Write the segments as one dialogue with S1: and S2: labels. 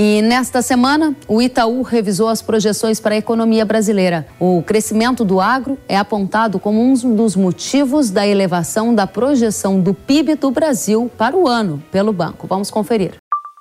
S1: E nesta semana, o Itaú revisou as projeções para a economia brasileira. O crescimento do agro é apontado como um dos motivos da elevação da projeção do PIB do Brasil para o ano pelo banco. Vamos conferir.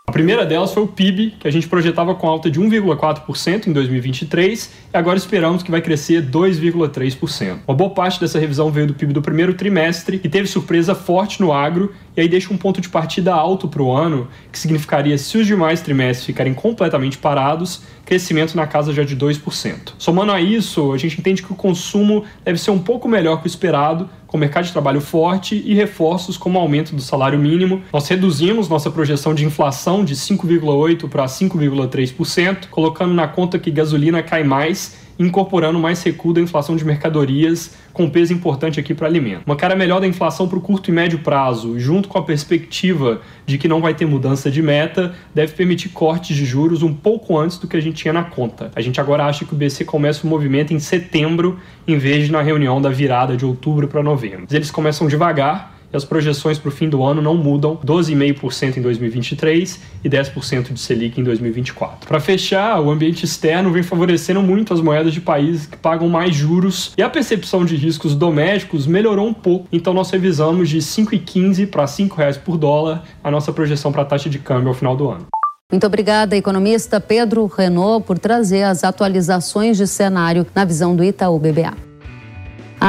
S2: A primeira delas foi o PIB, que a gente projetava com alta de 1,4% em 2023 e agora esperamos que vai crescer 2,3%. Uma boa parte dessa revisão veio do PIB do primeiro trimestre e teve surpresa forte no agro e aí deixa um ponto de partida alto para o ano, que significaria se os demais trimestres ficarem completamente parados, crescimento na casa já de 2%. Somando a isso, a gente entende que o consumo deve ser um pouco melhor que o esperado, com mercado de trabalho forte e reforços como aumento do salário mínimo. Nós reduzimos nossa projeção de inflação de 5,8% para 5,3%, colocando na conta que gasolina cai mais incorporando mais recuo da inflação de mercadorias, com peso importante aqui para alimento. Uma cara melhor da inflação para o curto e médio prazo, junto com a perspectiva de que não vai ter mudança de meta, deve permitir cortes de juros um pouco antes do que a gente tinha na conta. A gente agora acha que o BC começa o movimento em setembro, em vez de na reunião da virada de outubro para novembro. Eles começam devagar, e as projeções para o fim do ano não mudam, 12,5% em 2023 e 10% de Selic em 2024. Para fechar, o ambiente externo vem favorecendo muito as moedas de países que pagam mais juros e a percepção de riscos domésticos melhorou um pouco, então nós revisamos de 5,15 para R$ 5,00 por dólar a nossa projeção para a taxa de câmbio ao final do ano.
S1: Muito obrigada, economista Pedro Renault, por trazer as atualizações de cenário na visão do Itaú BBA.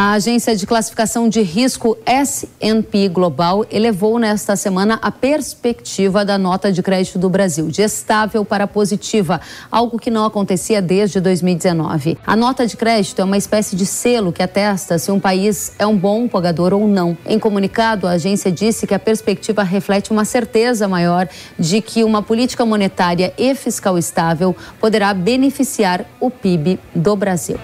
S1: A agência de classificação de risco S&P Global elevou nesta semana a perspectiva da nota de crédito do Brasil de estável para positiva, algo que não acontecia desde 2019. A nota de crédito é uma espécie de selo que atesta se um país é um bom pagador ou não. Em comunicado, a agência disse que a perspectiva reflete uma certeza maior de que uma política monetária e fiscal estável poderá beneficiar o PIB do Brasil.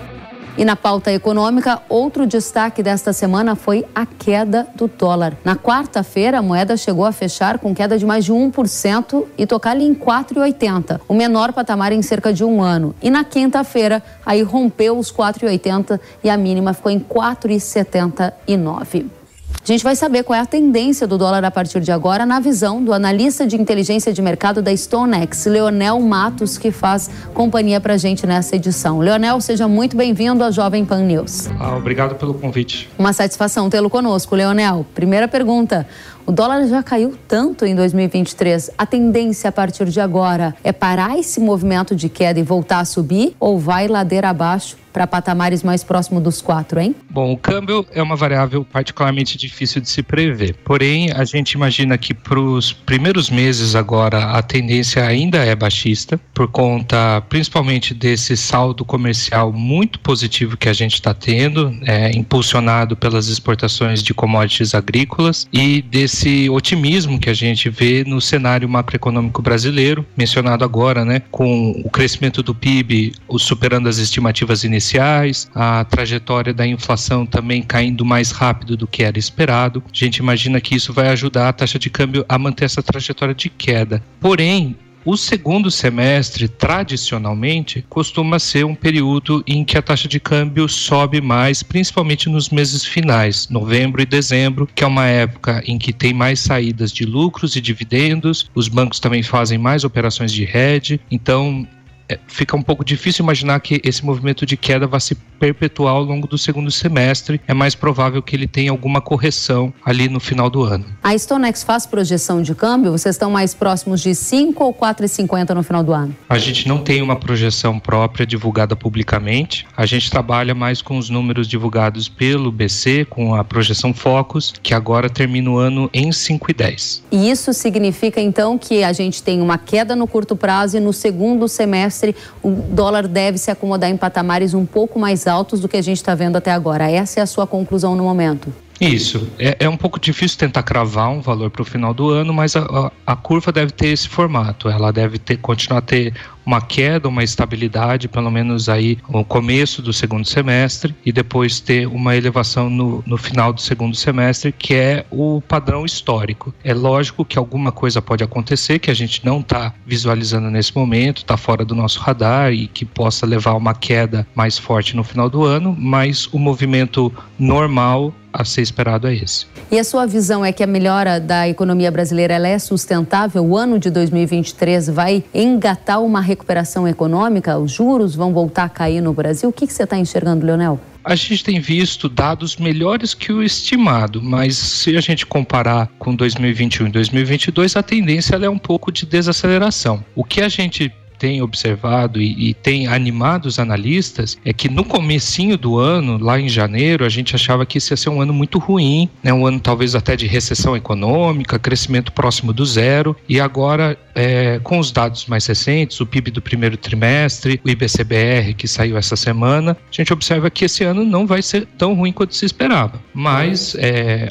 S1: E na pauta econômica, outro destaque desta semana foi a queda do dólar. Na quarta-feira, a moeda chegou a fechar com queda de mais de 1% e tocar em 4,80, o menor patamar em cerca de um ano. E na quinta-feira, aí rompeu os 4,80 e a mínima ficou em 4,79. A gente vai saber qual é a tendência do dólar a partir de agora na visão do analista de inteligência de mercado da StoneX, Leonel Matos, que faz companhia para a gente nessa edição. Leonel, seja muito bem-vindo à Jovem Pan News.
S3: Ah, obrigado pelo convite.
S1: Uma satisfação tê-lo conosco, Leonel. Primeira pergunta. O dólar já caiu tanto em 2023. A tendência a partir de agora é parar esse movimento de queda e voltar a subir ou vai ladeira abaixo para patamares mais próximos dos quatro, hein?
S3: Bom, o câmbio é uma variável particularmente difícil de se prever. Porém, a gente imagina que para os primeiros meses agora a tendência ainda é baixista, por conta principalmente desse saldo comercial muito positivo que a gente está tendo, é, impulsionado pelas exportações de commodities agrícolas e desse esse otimismo que a gente vê no cenário macroeconômico brasileiro, mencionado agora, né, com o crescimento do PIB superando as estimativas iniciais, a trajetória da inflação também caindo mais rápido do que era esperado. A gente imagina que isso vai ajudar a taxa de câmbio a manter essa trajetória de queda. Porém, o segundo semestre, tradicionalmente, costuma ser um período em que a taxa de câmbio sobe mais, principalmente nos meses finais, novembro e dezembro, que é uma época em que tem mais saídas de lucros e dividendos, os bancos também fazem mais operações de hedge, então fica um pouco difícil imaginar que esse movimento de queda vai se perpetuar ao longo do segundo semestre. É mais provável que ele tenha alguma correção ali no final do ano.
S1: A StoneX faz projeção de câmbio? Vocês estão mais próximos de 5 ou 4,50 no final do ano?
S3: A gente não tem uma projeção própria divulgada publicamente. A gente trabalha mais com os números divulgados pelo BC, com a projeção Focus, que agora termina o ano em 5,10.
S1: E isso significa então que a gente tem uma queda no curto prazo e no segundo semestre trimestre, o dólar deve se acomodar em patamares um pouco mais altos do que a gente está vendo até agora. Essa é a sua conclusão no momento?
S3: Isso. É, é um pouco difícil tentar cravar um valor para o final do ano, mas a, a, a, curva deve ter esse formato. Ela deve ter, continuar a ter uma queda, uma estabilidade, pelo menos aí no começo do segundo semestre, e depois ter uma elevação no, no final do segundo semestre, que é o padrão histórico. É lógico que alguma coisa pode acontecer que a gente não está visualizando nesse momento, está fora do nosso radar e que possa levar a uma queda mais forte no final do ano, mas o movimento normal a ser esperado é esse.
S1: E a sua visão é que a melhora da economia brasileira é sustentável? O ano de 2023 vai engatar uma recuperação econômica? Os juros vão voltar a cair no Brasil? O que, que você está enxergando, Leonel?
S3: A gente tem visto dados melhores que o estimado, mas se a gente comparar com 2021 e 2022, a tendência é um pouco de desaceleração. O que a gente tem observado e, e, tem animado os analistas é que no comecinho do ano, lá em janeiro, a gente achava que isso ia ser um ano muito ruim, né? um ano talvez até de recessão econômica, crescimento próximo do zero, e agora é, com os dados mais recentes, o PIB do primeiro trimestre, o IBCBR que saiu essa semana, a gente observa que esse ano não vai ser tão ruim quanto se esperava, mas é,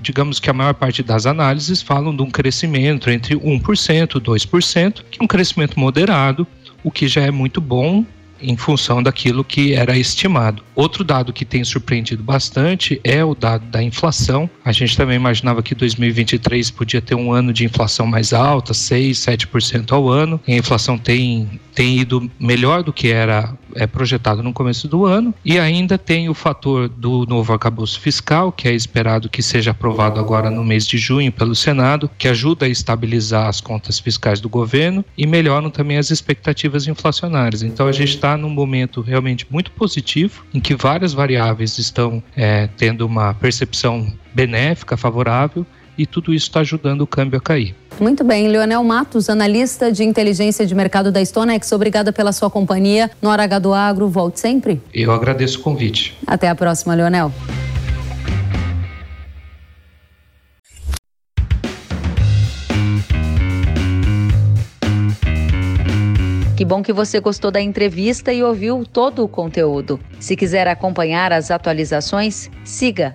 S3: digamos que a maior parte das análises falam de um crescimento entre 1%, 2%, que é um crescimento moderado, o que já é muito bom em função daquilo que era estimado. Outro dado que tem surpreendido bastante é o dado da inflação. A gente também imaginava que 2023 podia ter um ano de inflação mais alta, 6, 7% ao ano. E a inflação tem, tem ido melhor do que era é, projetado no começo do ano. E ainda tem o fator do novo arcabouço fiscal, que é esperado que seja aprovado agora no mês de junho pelo Senado, que ajuda a estabilizar as contas fiscais do governo e melhoram também as expectativas inflacionárias. Então a gente está num momento realmente muito positivo, em que várias variáveis estão é, tendo uma percepção benéfica, favorável, e tudo isso está ajudando o câmbio a cair.
S1: Muito bem, Leonel Matos, analista de inteligência de mercado da Stonex, obrigada pela sua companhia no Hora H do Agro. Volte sempre.
S3: Eu agradeço o convite.
S1: Até a próxima, Leonel. Que bom que você gostou da entrevista e ouviu todo o conteúdo. Se quiser acompanhar as atualizações, siga